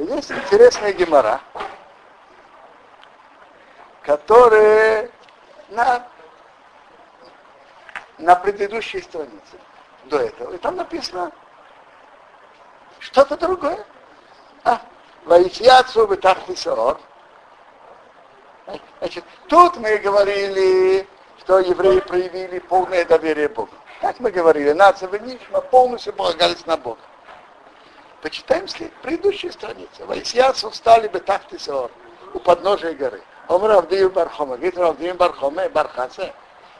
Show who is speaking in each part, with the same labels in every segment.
Speaker 1: Есть интересная гемора, которая на, на предыдущей странице до этого. И там написано что-то другое. А, Ваисьяцу Бетахтисоор. Значит, тут мы говорили, что евреи проявили полное доверие Богу. Как мы говорили, нация Венишма полностью полагались на Бога. Почитаем след, предыдущие страницы. Ваисьяцу встали Бетахтисоор у подножия горы. Омар Авдию Бархома, говорит Авдию Бархома, Бархасе.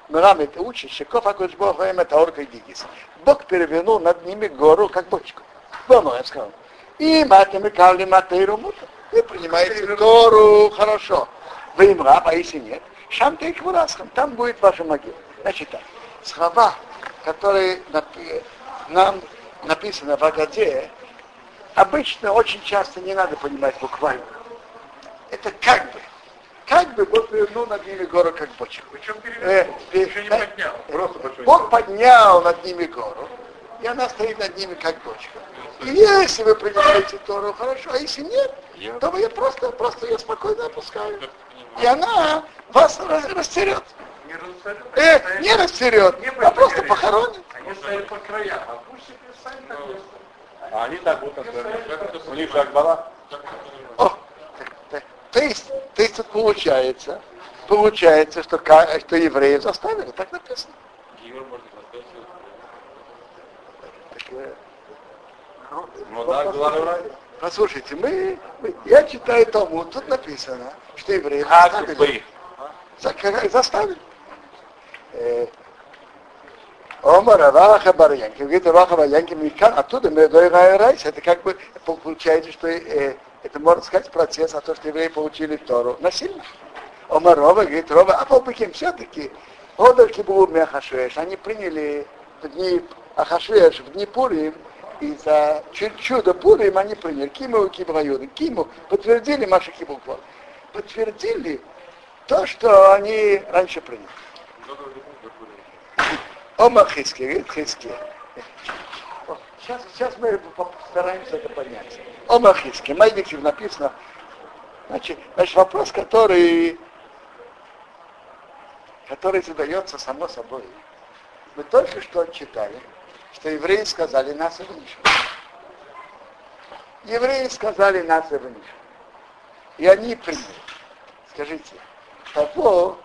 Speaker 1: Мирам это учит, Шиков Акуч Бог это орка Гигис. Бог перевернул над ними гору, как бочку. Дома, я сказал. И матами кавли матейру мута. Вы принимаете Тору, хорошо. Вы им раб, а если нет, шам ты их там будет ваша могила. Значит так, слова, которые нам написаны в Агаде, обычно очень часто не надо понимать буквально. Это как бы как бы Бог повернул над ними гору, как бочку.
Speaker 2: Причем э, еще не поднял.
Speaker 1: Просто Бог поднял над ними гору, и она стоит над ними, как бочка. И если вы принимаете Тору, хорошо, а если нет, то вы ее просто, просто ее спокойно опускаю. И она вас растерет.
Speaker 2: Не растерет,
Speaker 1: э, не растерет, не а просто похоронит.
Speaker 2: Они стоят по краям, а пусть сами так
Speaker 3: А они так будут, у них как была.
Speaker 1: То есть, то есть тут получается, получается, что, что евреев заставили, так написано.
Speaker 3: Ну да, главное
Speaker 1: Послушайте, мы, мы, я читаю тому, тут написано, что евреи
Speaker 3: заставили.
Speaker 1: Заставили. Э, Омар Раваха Барьянки. Говорит, Раваха Барьянки Микан, оттуда мы Райс. Это как бы получается, что э, это можно сказать процесс, а то, что евреи получили Тору насильно. Омар Рова говорит, Рова, а Полбеким все-таки, Одерки был Мехашвеш, они приняли в дни Ахашвеш, в дни Пурим, и за чудо Пурим они приняли Киму и Кибраюны. Киму подтвердили Маша Кибуква. Подтвердили то, что они раньше приняли. Ома Хиски, говорит Хиски. Сейчас, сейчас мы постараемся это понять. Ома Хиски. Майдикив написано. Значит, значит, вопрос, который, который задается само собой. Мы только что читали, что евреи сказали нас и вынишем. Евреи сказали нас и вынишем. И они приняли. Скажите, того,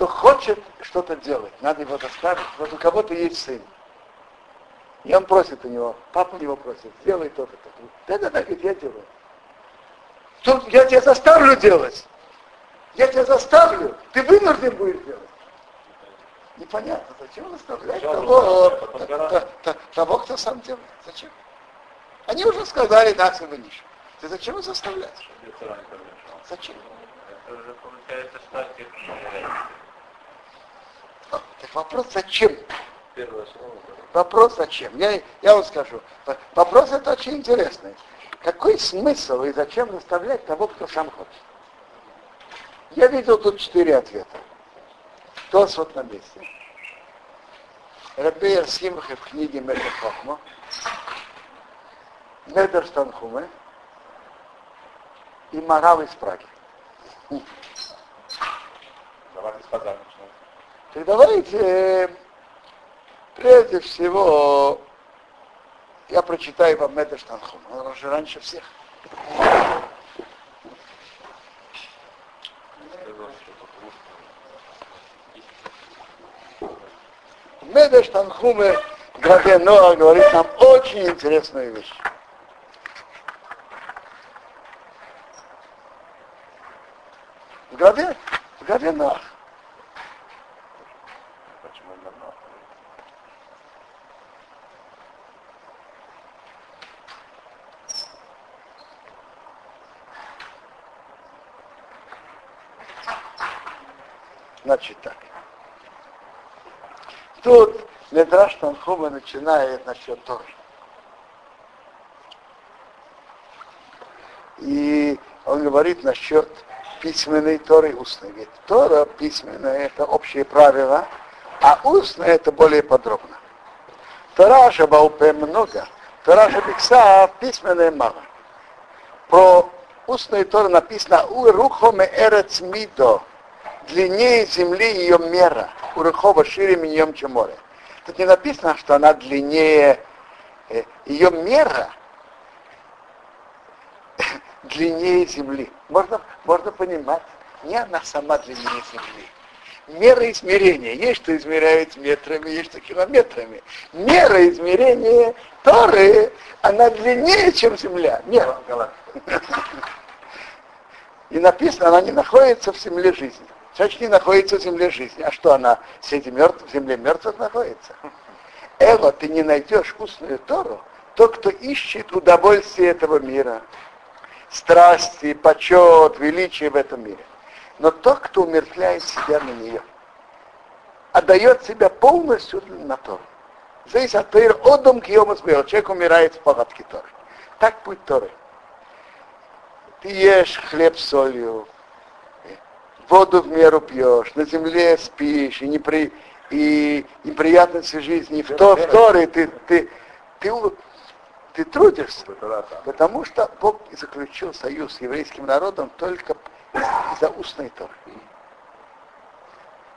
Speaker 1: кто хочет что-то делать, надо его заставить. Вот у кого-то есть сын. И он просит у него, папа у него просит, сделай то-то, то-то. Да-да-да, говорит, я делаю. Тут я тебя заставлю делать. Я тебя заставлю, ты вынужден будешь делать. Непонятно, зачем заставлять того, того, кто сам делает. Зачем? Они уже сказали, да, сын Ниш. Ты зачем их заставлять? Зачем?
Speaker 2: Это уже получается статик.
Speaker 1: Так вопрос, зачем? Вопрос зачем? Я, я вам скажу. Вопрос это очень интересный. Какой смысл и зачем заставлять того, кто сам хочет? Я видел тут четыре ответа. Тос вот на месте. Рабеер Симха в книге Медер Хохма. Медер Станхуме. И Марал из Праги.
Speaker 3: Давайте с Так
Speaker 1: давайте прежде всего я прочитаю вам Медер Станхуме. Он же раньше всех. Медеш Танхуме главе Ноа говорит нам очень интересную вещь. В главе, в главе Ноах.
Speaker 3: Почему именно Ноах?
Speaker 1: Значит так. Тут Медраш Танхума начинает насчет Торы. И он говорит насчет письменной Торы и устной. Ведь Тора письменная это общие правила, а устная это более подробно. Тора Шабаупе много, Тора Шабикса письменная мало. Про устную Тору написано «У рухоме эрец мидо» длиннее земли ее мера, у Рухова шире миньем, чем море. Тут не написано, что она длиннее, э, ее мера длиннее земли. Можно, можно понимать, не она сама длиннее земли. Мера измерения. Есть, что измеряют метрами, есть, что километрами. Мера измерения Торы, она длиннее, чем земля. Мера. И написано, она не находится в земле жизни. Человек не находится в земле жизни. А что она среди мертвых, в земле мертвых находится? Эва, ты не найдешь вкусную Тору, тот, кто ищет удовольствие этого мира, страсти, почет, величие в этом мире. Но тот, кто умертвляет себя на нее, отдает себя полностью на Тору. Здесь от Тор одом к Человек умирает в палатке Торы. Так путь Торы. Ты ешь хлеб с солью, воду в меру пьешь, на земле спишь, и, непри, и неприятности жизни, в, то, в Торе ты, ты, ты, ты трудишься, потому что Бог заключил союз с еврейским народом только из-за устной Торы.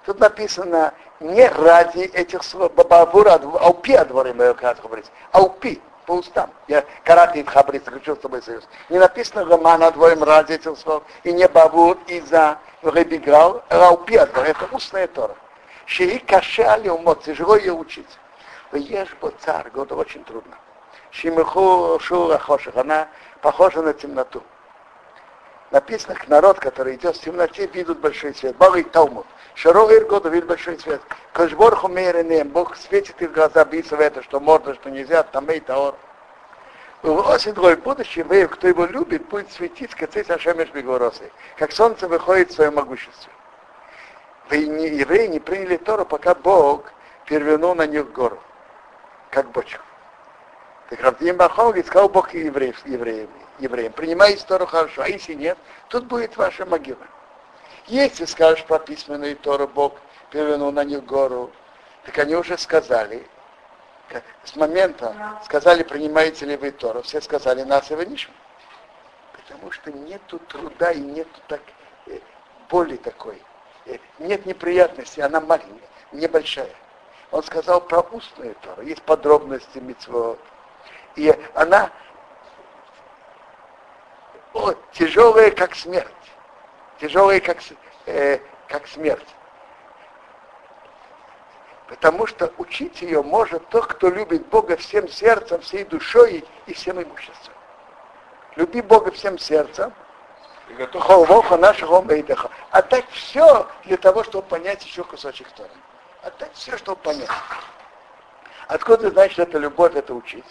Speaker 1: Тут написано не ради этих слов, аупи адворим, как говорится, аупи, по устам. Я карати в хабри заключил с тобой союз. Не написано романа двоим ради этих слов, и не бавур из-за ребиграл, раупи это устная Тора. Шии каше али умот, тяжело ее учить. Ешь бо царь, года очень трудно. Шимиху шура хоших, она похожа на темноту. Написано, народ, который идет в темноте, видит большой свет. И Талмуд. Шароир года видит большой свет. Кашборху меренем, Бог светит их глаза, биться в это, что можно, что нельзя, там и таор. Осень двое будущее, вы, кто его любит, будет светить, как Ашемеш Бегоросы, как солнце выходит в своем могуществе. Вы не, евреи не приняли Тору, пока Бог перевернул на них гору, как бочку. Так Равдим Бахом говорит, сказал Бог евреев, евреям, евреям, принимай Тору хорошо, а если нет, тут будет ваша могила. Если скажешь про письменную Тору, Бог перевернул на них гору, так они уже сказали, с момента сказали, принимаете ли вы Тору, все сказали, нас и вынишем. Потому что нету труда и нету так, э, боли такой. Э, нет неприятности, она маленькая, небольшая. Он сказал про устную Тору, есть подробности митцвот, и она о, тяжелая, как смерть. Тяжелая, как, э, как смерть. Потому что учить ее может тот, кто любит Бога всем сердцем, всей душой и всем имуществом. Люби Бога всем сердцем, Холвоха нашего Мейдеха. Отдать все для того, чтобы понять еще кусочек Тора. Отдать все, чтобы понять. Откуда что это любовь, это учить?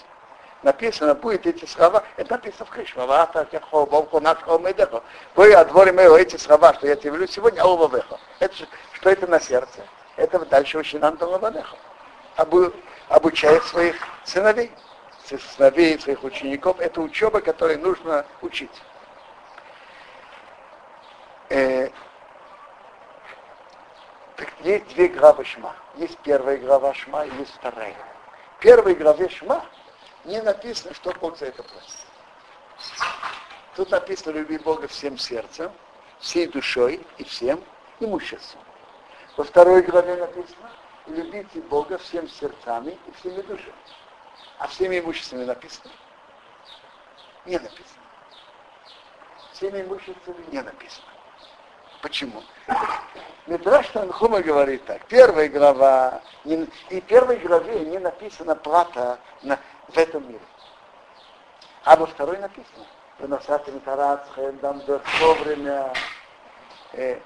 Speaker 1: Написано будет эти слова, это написано в Кришма, Вата, Тяхо, Бомхо, Нашхо, Медехо. Вы отворим эти слова, что я тебе велю сегодня, Алвавехо. Это, что это на сердце? Это дальше Ушинан Талавадехо. Обу, обучает своих сыновей, сыновей, своих учеников. Это учеба, которой нужно учить. Э, так есть две главы Шма. Есть первая глава Шма есть вторая. В первой главе Шма не написано, что Бог за это платит. Тут написано, люби Бога всем сердцем, всей душой и всем имуществом. Во второй главе написано, любите Бога всем сердцами и всеми душами. А всеми имуществами написано? Не написано. Всеми имуществами не написано. Почему? Мидраш Танхума говорит так. Первая глава, и первой главе не написана плата на, в этом мире. А во второй написано. Выносатым тарацхем, дам вовремя. Э,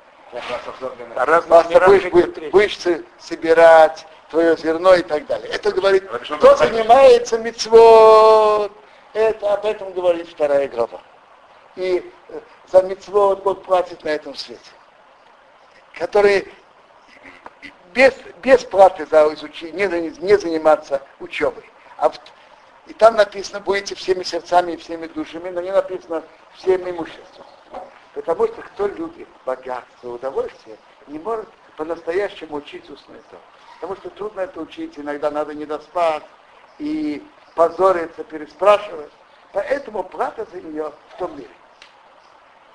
Speaker 1: раз будешь, будешь, будешь собирать твое зерно и так далее. Это говорит, кто занимается мецвод, это об этом говорит вторая глава. И э, за мецвод Бог платит на этом свете. Которые без, без платы за изучение, не, не заниматься учебой. А и там написано, будете всеми сердцами и всеми душами, но не написано всем имуществом. Потому что кто любит богатство, удовольствие, не может по-настоящему учить устную Потому что трудно это учить, иногда надо не и позориться, переспрашивать. поэтому плата за нее в том мире.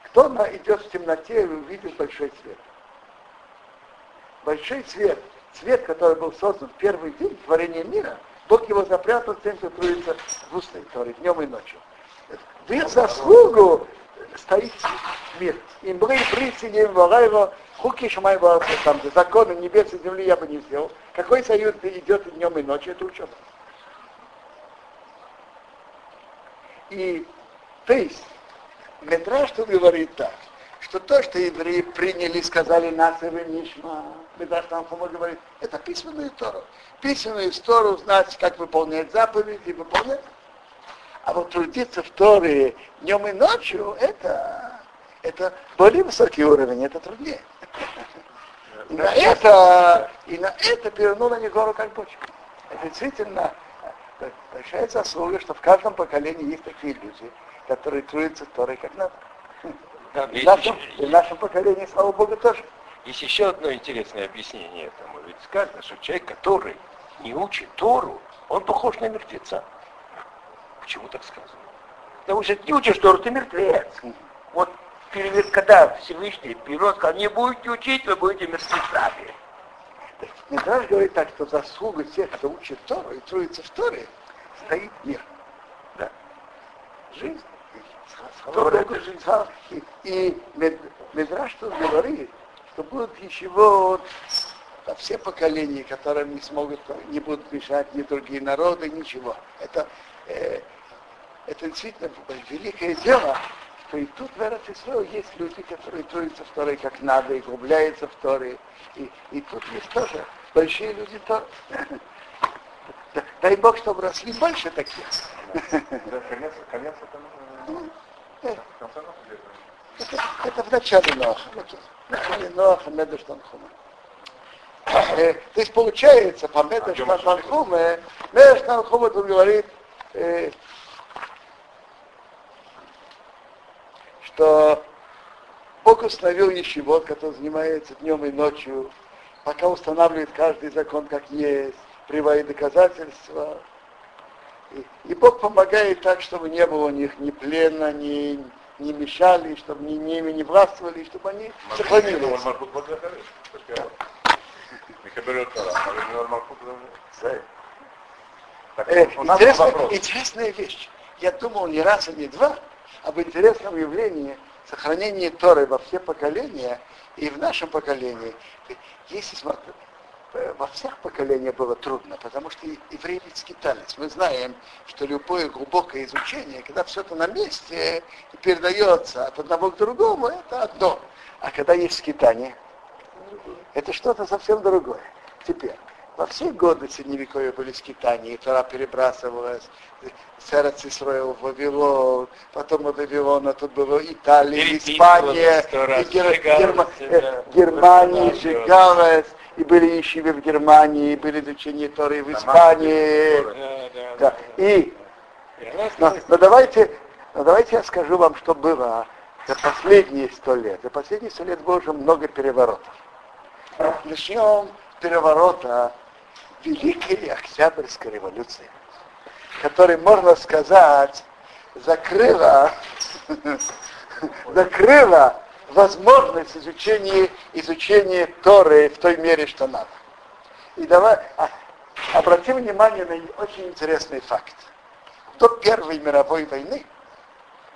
Speaker 1: Кто идет в темноте и увидит большой свет? Большой свет, свет, который был создан в первый день творения мира, Бог его запрятал тем, кто трудится в устной Торе, днем и ночью. Их заслугу стоит мир. Им были бритси, не его, хуки шамай там законы небес и земли я бы не сделал. Какой союз идет днем и ночью, это учеба. И, то есть, Медраж тут говорит так, что то, что евреи приняли, сказали нас и Нишма, Медраж там говорит, это письменную Тору. Письменную Тору знать, как выполнять заповеди, выполнять. А вот трудиться в Торе днем и ночью, это, это более высокий уровень, это труднее. И на это, и на это перевернула гору как бочку. Это действительно большая заслуга, что в каждом поколении есть такие люди, которые трудятся в Торе как надо. Да, и, в нашем, и в нашем поколении, слава Богу, тоже.
Speaker 4: Есть еще одно интересное объяснение этому. Ведь сказано, что человек, который не учит Тору, он похож на мертвеца. Почему так сказано? Потому что не учишь Тору, ты мертвец. Вот когда Всевышний вперед сказал, не будете учить, вы будете мертвецами.
Speaker 1: Мидраж говорит так, что заслуга тех, кто учит Тору и трудится в Торе, стоит мир. Да. Жизнь. Тора это жизнь. И, и Мидраж тут говорит, что будут вот во все поколения, которые не смогут, не будут мешать ни другие народы, ничего. Это, э, это действительно великое дело, что и тут в Эрцисрою есть люди, которые трудятся в Торе как надо, и углубляются в Торе. И, и тут есть тоже большие люди Торы. Дай Бог, чтобы росли больше таких.
Speaker 3: Это,
Speaker 1: это, это в начале Ноха. В начале Ноха, Медуштанхума. То есть получается, по Медуштанхуме, Медуштанхуме тут говорит, что Бог установил ещевод, который занимается днем и ночью, пока устанавливает каждый закон как есть, приводит доказательства. И, и Бог помогает так, чтобы не было у них ни плена, ни, не мешали, чтобы ни ними не властвовали, чтобы они сохранились. Э, интересная вещь. Я думал не раз и не два, об интересном явлении сохранения Торы во все поколения и в нашем поколении. Если смотреть, во всех поколениях было трудно, потому что евреи ведь скитались. Мы знаем, что любое глубокое изучение, когда все это на месте и передается от одного к другому, это одно. А когда есть скитание, это что-то совсем другое. Теперь, во все годы Средневековья были скитания, и Тора перебрасывалась с Эрцисроил в Вавилон, потом от Вавилона тут было Италия, Испания, и Гер, Герма, э, Германия сжигалась, и были ищивы в Германии, и были изучения Торы в Испании. Да, И, но, но давайте, но давайте я скажу вам, что было за последние сто лет. За последние сто лет было уже много переворотов. Начнем переворота Великой Октябрьской революции, которая, можно сказать, закрыла, закрыла возможность изучения, изучения Торы в той мере, что надо. И давай а, обратим внимание на очень интересный факт. До Первой мировой войны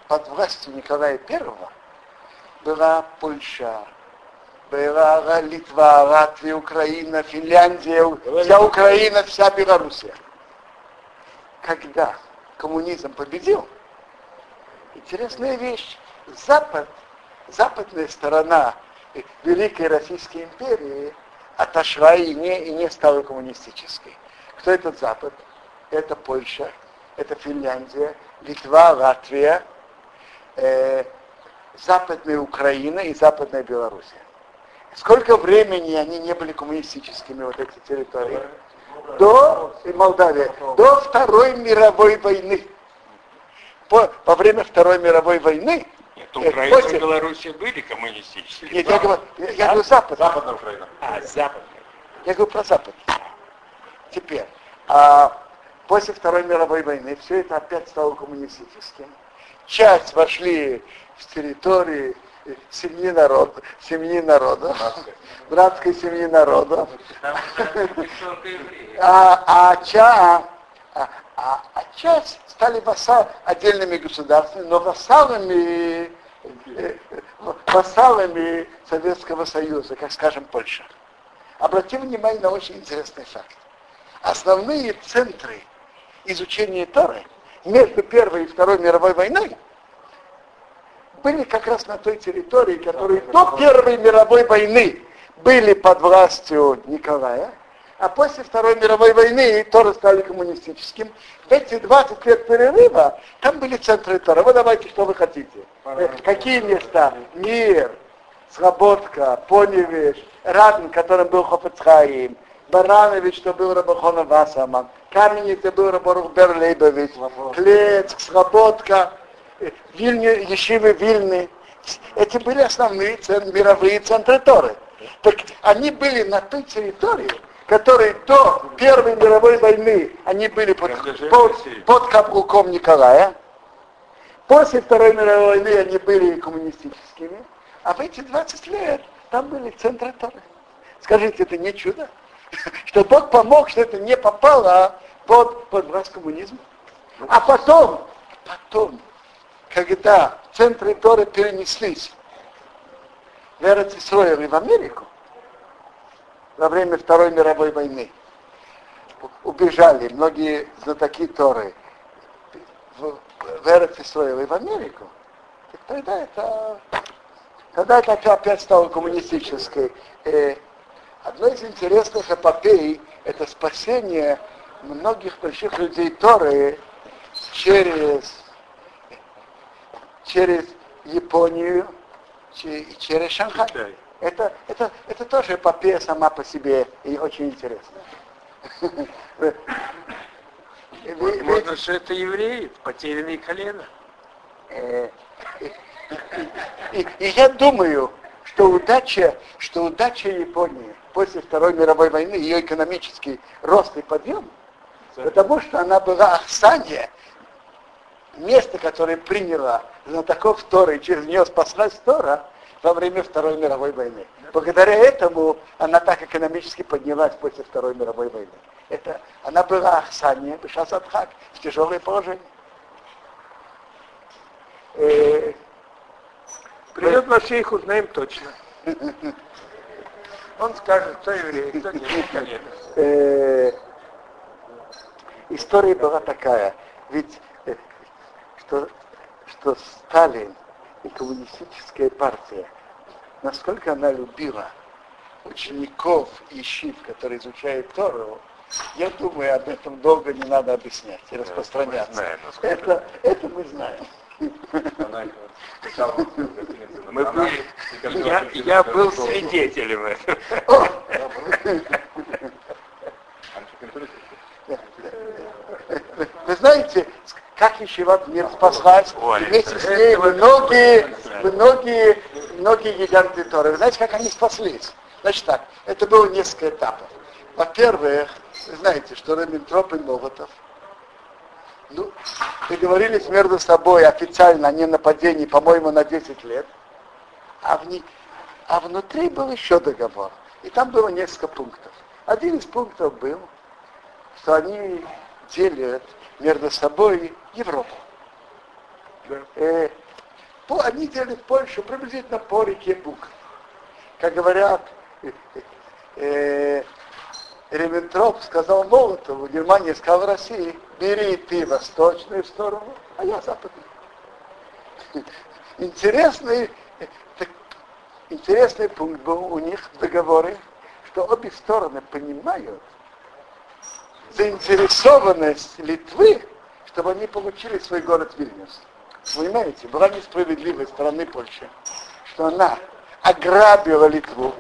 Speaker 1: под властью Николая I была Польша, была Литва, Латвия, Украина, Финляндия, вся Украина, вся Белоруссия. Когда коммунизм победил, интересная вещь, Запад, западная сторона Великой Российской империи отошла и не, и не стала коммунистической. Кто этот Запад? Это Польша, это Финляндия, Литва, Латвия, э, Западная Украина и Западная Белоруссия. Сколько времени они не были коммунистическими, вот эти территории? До, и Молдавия, до Второй мировой войны. По, во время Второй мировой войны
Speaker 4: нет, э, Украина и Белоруссия были коммунистическими.
Speaker 1: Нет, я говорю, я, я говорю Запад.
Speaker 3: Западная Украина.
Speaker 4: А, Запад.
Speaker 1: Я говорю про Запад. Теперь. А, После Второй мировой войны все это опять стало коммунистическим. Часть вошли в территории семьи народа, семьи народа, братской семьи народа. А, а, ча, а, а, а часть стали вассал, отдельными государствами, но вассалами, э, вассалами Советского Союза, как скажем, Польша. Обратим внимание на очень интересный факт. Основные центры изучения Торы между Первой и Второй мировой войной были как раз на той территории, которые до Первой мировой войны были под властью Николая, а после Второй мировой войны тоже стали коммунистическим. В эти 20 лет перерыва там были центры Тора. Вы давайте, что вы хотите. Э, какие места? Мир, Слободка, Поневиш, Радн, которым был Хофецхаим, Баранович, что был Рабахона Васаман, Каменец, это был Рабарух Берлейбович, Клецк, Слободка, э, Вильни, Ешивы Вильны. Эти были основные цен, мировые центры Торы. Так они были на той территории, которые до Первой мировой войны они были под, под, под каблуком Николая. После Второй мировой войны они были коммунистическими. А в эти 20 лет там были центры Торы. Скажите, это не чудо? Что Бог помог, что это не попало под, под власть коммунизма. А потом, потом, когда центры Торы перенеслись в Эрцисроил и в Америку, во время Второй мировой войны. Убежали многие знатоки Торы в, в Эрец и в Америку. Так тогда это, тогда это опять стало коммунистической. Э, одно из интересных эпопей это спасение многих больших людей Торы через, через Японию и через Шанхай. Это, это, это тоже эпопея сама по себе и очень интересная.
Speaker 4: Можно, что это евреи, потерянные колено.
Speaker 1: Э, и, и я думаю, что удача, что удача Японии после Второй мировой войны, ее экономический рост и подъем, потому что она была Ахсания, место, которое приняло знатоков Торы, и через нее спаслась Тора, во время Второй мировой войны. Благодаря этому она так экономически поднялась после Второй мировой войны. Это, она была Ахсания, Бешасадхак, в тяжелое положение.
Speaker 4: Э, Придет Машейх, узнаем точно. Он скажет, кто еврей, кто нет.
Speaker 1: Э, история была такая, ведь э, что, что Сталин и коммунистическая партия насколько она любила учеников и щит, которые изучают Тору, я думаю, об этом долго не надо объяснять и распространяться. Мы знаем, это, это мы знаем.
Speaker 4: Мы были, я, я был свидетелем этого.
Speaker 1: Вы знаете, как Ешиват мир спаслась, вместе с ней многие, многие, многие гиганты Торы. Вы знаете, как они спаслись? Значит так, это было несколько этапов. Во-первых, вы знаете, что Рементроп и Молотов ну, договорились между собой официально о ненападении, по-моему, на 10 лет, а, в не... а внутри был еще договор. И там было несколько пунктов. Один из пунктов был, что они делят между собой Европу. Да. Э, они делят Польшу приблизительно по реке Буг. Как говорят, э, Ревентроп сказал Молотову, Германия сказала России, бери ты восточную сторону, а я западную. Интересный, интересный пункт был у них в договоре, что обе стороны понимают, заинтересованность Литвы, чтобы они получили свой город Вильнюс. Понимаете, была несправедливость стороны Польши, что она ограбила Литву,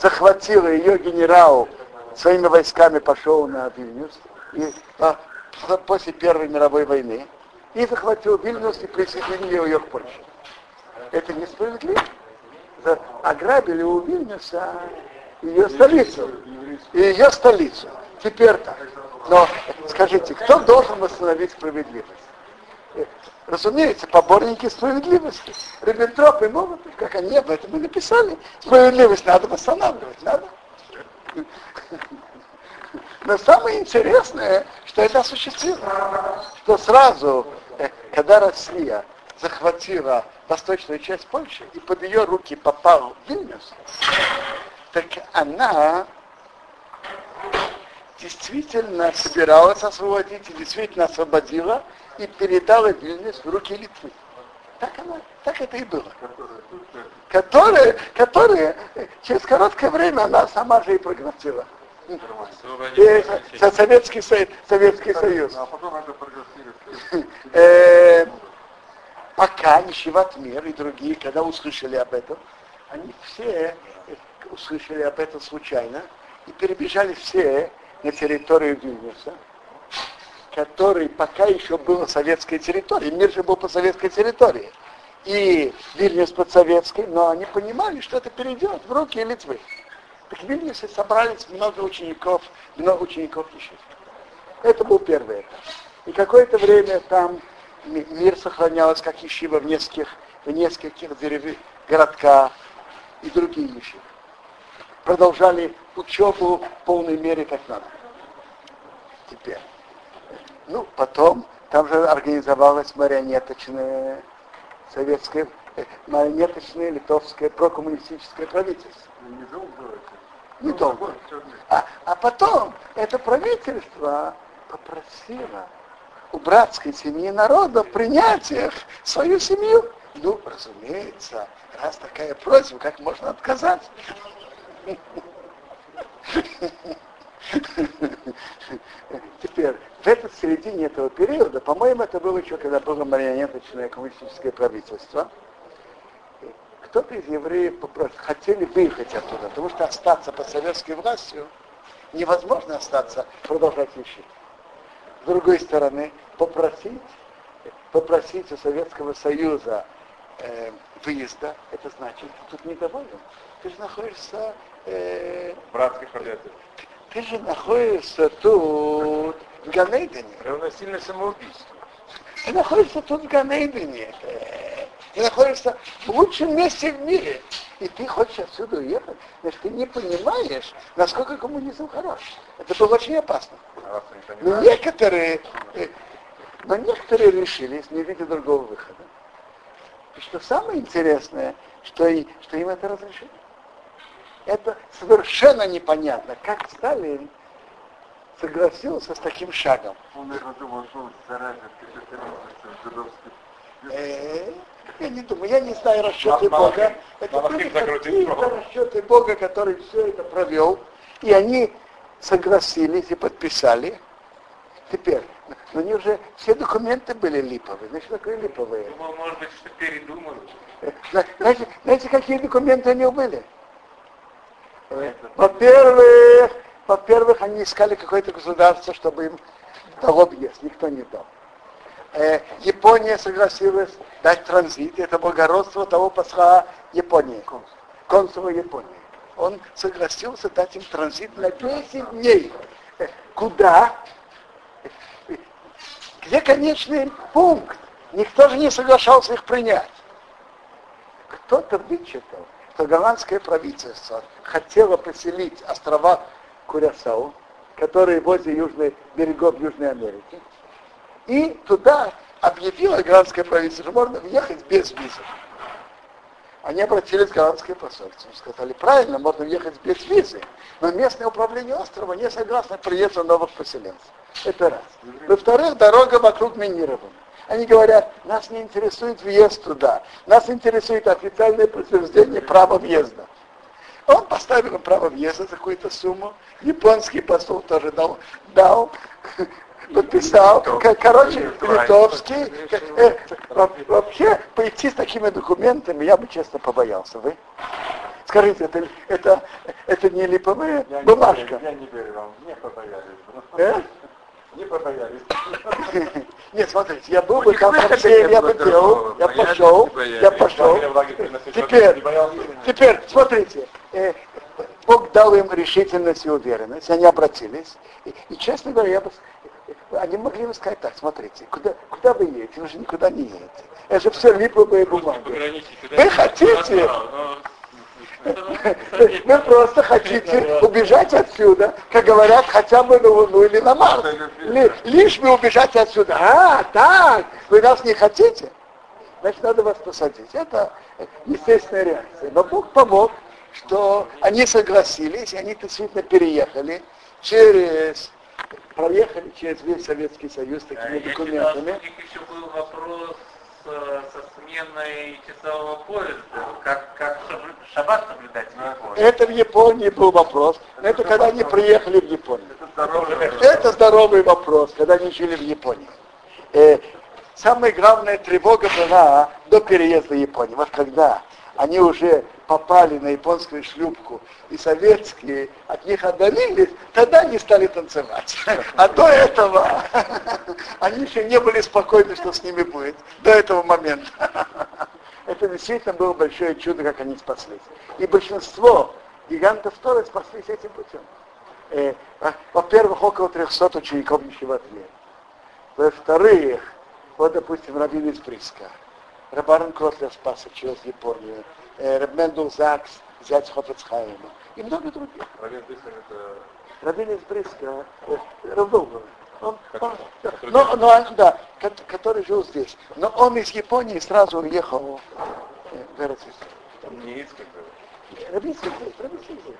Speaker 1: захватила ее генерал, своими войсками пошел на Вильнюс, и а, после Первой мировой войны, и захватил Вильнюс и присоединил ее к Польше. Это несправедливо. Ограбили у Вильнюса ее столицу. И ее столицу. теперь так. Но скажите, кто должен восстановить справедливость? Разумеется, поборники справедливости. Риббентроп и Моват, как они об этом и написали. Справедливость надо восстанавливать, надо. Но самое интересное, что это осуществилось. Что сразу, э, когда Россия захватила восточную часть Польши и под ее руки попал Вильнюс, так она действительно собиралась освободить и действительно освободила и передала Вильнюс в руки Литвы. Так, она, так это и было. Которые, которые через короткое время она сама же и проглотила. И, Советский, Советский Союз. А потом это э, Пока Нищеват Мир и другие, когда услышали об этом, они все услышали об этом случайно и перебежали все на территорию Вильнюса, который пока еще был на советской территории. Мир же был по советской территории. И Вильнюс под советской, но они понимали, что это перейдет в руки Литвы. Так в Вильнюсе собрались много учеников, много учеников еще. Это был первый этап. И какое-то время там мир сохранялось, как ищива в нескольких, в нескольких деревьях, городках и другие ищивы продолжали учебу в полной мере как надо. Теперь. Ну, потом там же организовалось марионеточное советское, э, марионеточное литовское прокоммунистическое правительство. Недолго. А, а потом это правительство попросило у братской семьи народа принятиях свою семью. Ну, разумеется, раз такая просьба, как можно отказаться? Теперь, в этой середине этого периода, по-моему, это было еще, когда было марионеточное коммунистическое правительство, кто-то из евреев попросил, хотели выехать оттуда, потому что остаться под советской властью невозможно остаться, продолжать учить. С другой стороны, попросить, попросить у Советского Союза э, выезда, это значит, тут недоволен. Ты же находишься
Speaker 3: э, братских обязательств.
Speaker 1: Ты же находишься тут, в Ганейдене.
Speaker 4: Равносильно самоубийству.
Speaker 1: Ты находишься тут в Ганейдене. Ты находишься в лучшем месте в мире. И ты хочешь отсюда уехать. Значит, ты не понимаешь, насколько коммунизм хорош. Это было очень опасно. А но некоторые, э, но некоторые решились, не видя другого выхода. И что самое интересное, что, и, что им это разрешили это совершенно непонятно, как Сталин согласился с таким шагом. Он, наверное, думал, что он э, я не думаю, я не знаю расчеты Бога. Это были какие-то расчеты Бога, который все это провел. И они согласились и подписали. Теперь, но они уже все документы были липовые. Значит, такое липовые.
Speaker 2: Думал, может быть, что передумали.
Speaker 1: Э, знаете, знаете, какие документы у него были? Во-первых, во-первых, они искали какое-то государство, чтобы им дало въезд. Никто не дал. Э, Япония согласилась дать транзит. Это благородство того посла Японии, консула Японии. Он согласился дать им транзит на 10 дней. Э, куда? Где конечный пункт? Никто же не соглашался их принять. Кто-то вычитал, что голландское правительство хотело поселить острова Курясау, которые возле южной, берегов Южной Америки, и туда объявило голландское правительство, что можно въехать без визы. Они обратились в голландское посольство, сказали, правильно, можно въехать без визы, но местное управление острова не согласно приезду новых поселенцев. Это раз. Во-вторых, дорога вокруг минирована. Они говорят, нас не интересует въезд туда, нас интересует официальное подтверждение права въезда. Он поставил право въезда за какую-то сумму, японский посол тоже дал, дал подписал, короче, литовский. Э, вообще, пойти с такими документами я бы честно побоялся. Вы? Скажите, это, это, это не липовая бумажка?
Speaker 3: Я не верю вам, не побоялись. Э? Не побоялись.
Speaker 1: Нет, смотрите, я был бы там я бы делал, я пошел, я пошел. Теперь, теперь, смотрите, э, Бог дал им решительность и уверенность, они обратились. И, и честно говоря, я бы, они могли бы сказать так, смотрите, куда, куда вы едете? Вы же никуда не едете. Это же все липовые бумаги. Вы хотите, вы просто хотите убежать отсюда, как говорят, хотя бы на Луну или на Марс. Лишь бы убежать отсюда. А, так, вы нас не хотите? Значит, надо вас посадить. Это естественная реакция. Но Бог помог, что они согласились, и они действительно переехали через проехали через весь Советский Союз такими а документами.
Speaker 2: У них еще был вопрос со, со сменой часового поезда, как, как шаббат соблюдать в Японии.
Speaker 1: Это в Японии был вопрос. Это когда они приехали в Японию. Это здоровый, это здоровый вопрос, когда они жили в Японии. Э, самая главная тревога была до переезда в Японию. Вот когда они уже попали на японскую шлюпку, и советские от них отдалились, тогда они стали танцевать. А до этого они еще не были спокойны, что с ними будет, до этого момента. Это действительно было большое чудо, как они спаслись. И большинство гигантов тоже спаслись этим путем. Э, во-первых, около 300 учеников ничего ответ. Во-вторых, вот, допустим, Рабин из Бриска. Рабарн Котлер спасся через Японию. Э, Рабмендул Закс, зять Хофецхайма. И много других.
Speaker 3: Рабин Бриска это...
Speaker 1: Рабин из Бриска, э, Равдолгов. Он, он, но, но, да, который жил здесь. Но он из Японии сразу уехал э, в Эрцис.
Speaker 3: Не как
Speaker 1: Рабинский здесь, Рабинский здесь.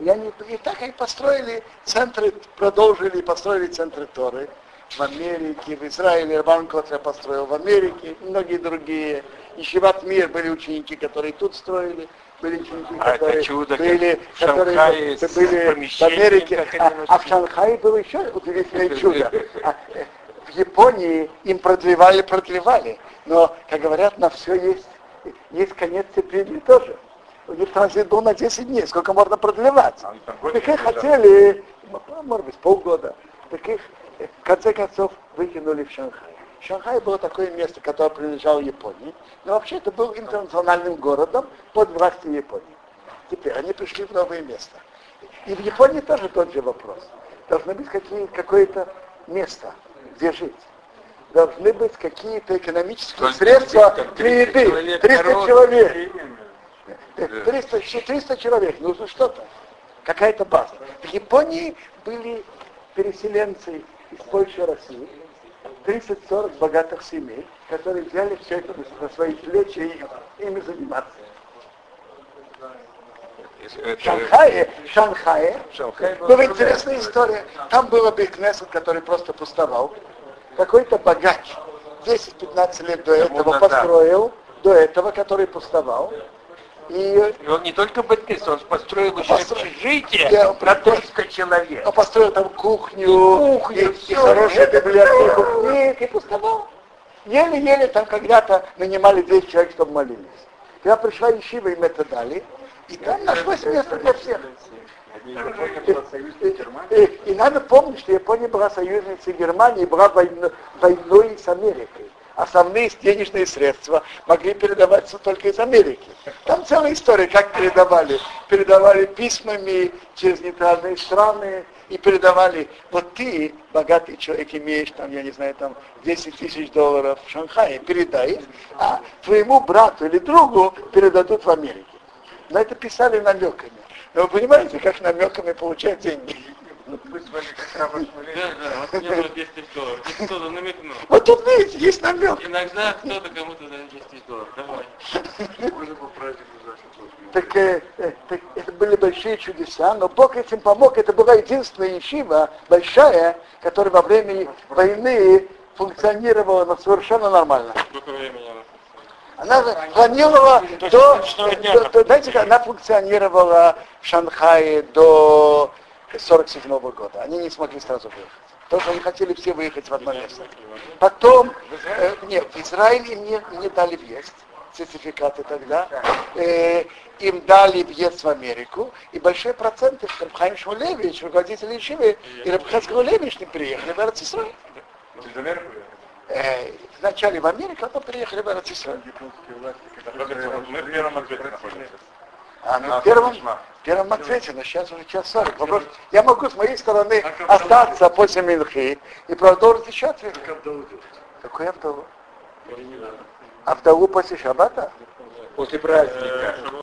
Speaker 1: И они и так они построили центры, продолжили построили центры Торы в Америке, в Израиле, Рабан Котля построил в Америке, и многие другие. И Шиват Мир были ученики, которые тут строили, были ученики,
Speaker 4: а
Speaker 1: которые
Speaker 4: чудо,
Speaker 1: были,
Speaker 4: которые
Speaker 1: были в Америке. А, а в Шанхае было еще удивительное чудо. А, э, в Японии им продлевали, продлевали. Но, как говорят, на все есть, есть конец цепи тоже у них транзит на 10 дней, сколько можно продлевать. А, Таких хотели, может быть, полгода. Таких, в конце концов, выкинули в Шанхай. Шанхай было такое место, которое принадлежало Японии, но вообще это был интернациональным городом под властью Японии. Теперь они пришли в новое место. И в Японии тоже тот же вопрос. Должны быть какие, какое-то место, где жить. Должны быть какие-то экономические средства для еды. 300 человек. 300, 300 человек, нужно что-то, какая-то база. В Японии были переселенцы из Польши и России, 30-40 богатых семей, которые взяли все это на свои плечи и ими заниматься. В Шанхае, Шанхае, Шанхае была интересная история. Там был Бекнесет, который просто пустовал. Какой-то богач 10-15 лет до этого построил, до этого, который пустовал.
Speaker 4: И, и он не только Беткис, он построил еще построил, общежитие я, на 300 человек.
Speaker 1: Он построил там кухню, и, кухню, и, все, и хорошую библиотеку. Нет, и пустовал. Еле-еле там когда-то нанимали 10 человек, чтобы молились. Когда пришла Ешива, им это дали, и там нашлось место для всех. И, и, и надо помнить, что Япония была союзницей Германии, была войной, войной с Америкой основные денежные средства могли передаваться только из Америки. Там целая история, как передавали. Передавали письмами через нейтральные страны и передавали, вот ты, богатый человек, имеешь там, я не знаю, там 10 тысяч долларов в Шанхае, передай их, а твоему брату или другу передадут в Америке. Но это писали намеками. Но вы понимаете, как намеками получать деньги? Пусть Ваня как раба
Speaker 2: Да, да, вот мне было 10 тысяч долларов. Здесь кто-то намекнул.
Speaker 1: Вот тут видите, есть намек.
Speaker 2: Иногда кто-то кому-то дает 10 тысяч долларов. Давай. Можно по празднику
Speaker 1: так, э, э, так это были большие чудеса, но Бог этим помог. Это была единственная ешива, большая, которая во время войны функционировала но совершенно нормально.
Speaker 2: Сколько времени
Speaker 1: она планировала до, до, до, знаете, она функционировала в Шанхае до 47 -го года. Они не смогли сразу выехать. Потому что они хотели все выехать в одно место. Потом, э, нет, в Израиле им не, не дали въезд, сертификаты тогда. Э, им дали въезд в Америку, и большой процент из Рабхайм Шмулевич, руководитель Ишивы, и Рабхайм Шмулевич не приехали в Эрцисрой. Э, вначале в Америку, а потом приехали в Эрцисрой.
Speaker 3: Мы в первом ответе.
Speaker 1: А, ну,
Speaker 3: А,
Speaker 1: в первом, первом ответе, но сейчас уже час 40. Вопрос, я могу с моей стороны остаться после Минхи и продолжить еще ответ. Какой Авдалу? Авдалу после Шаббата?
Speaker 4: После праздника.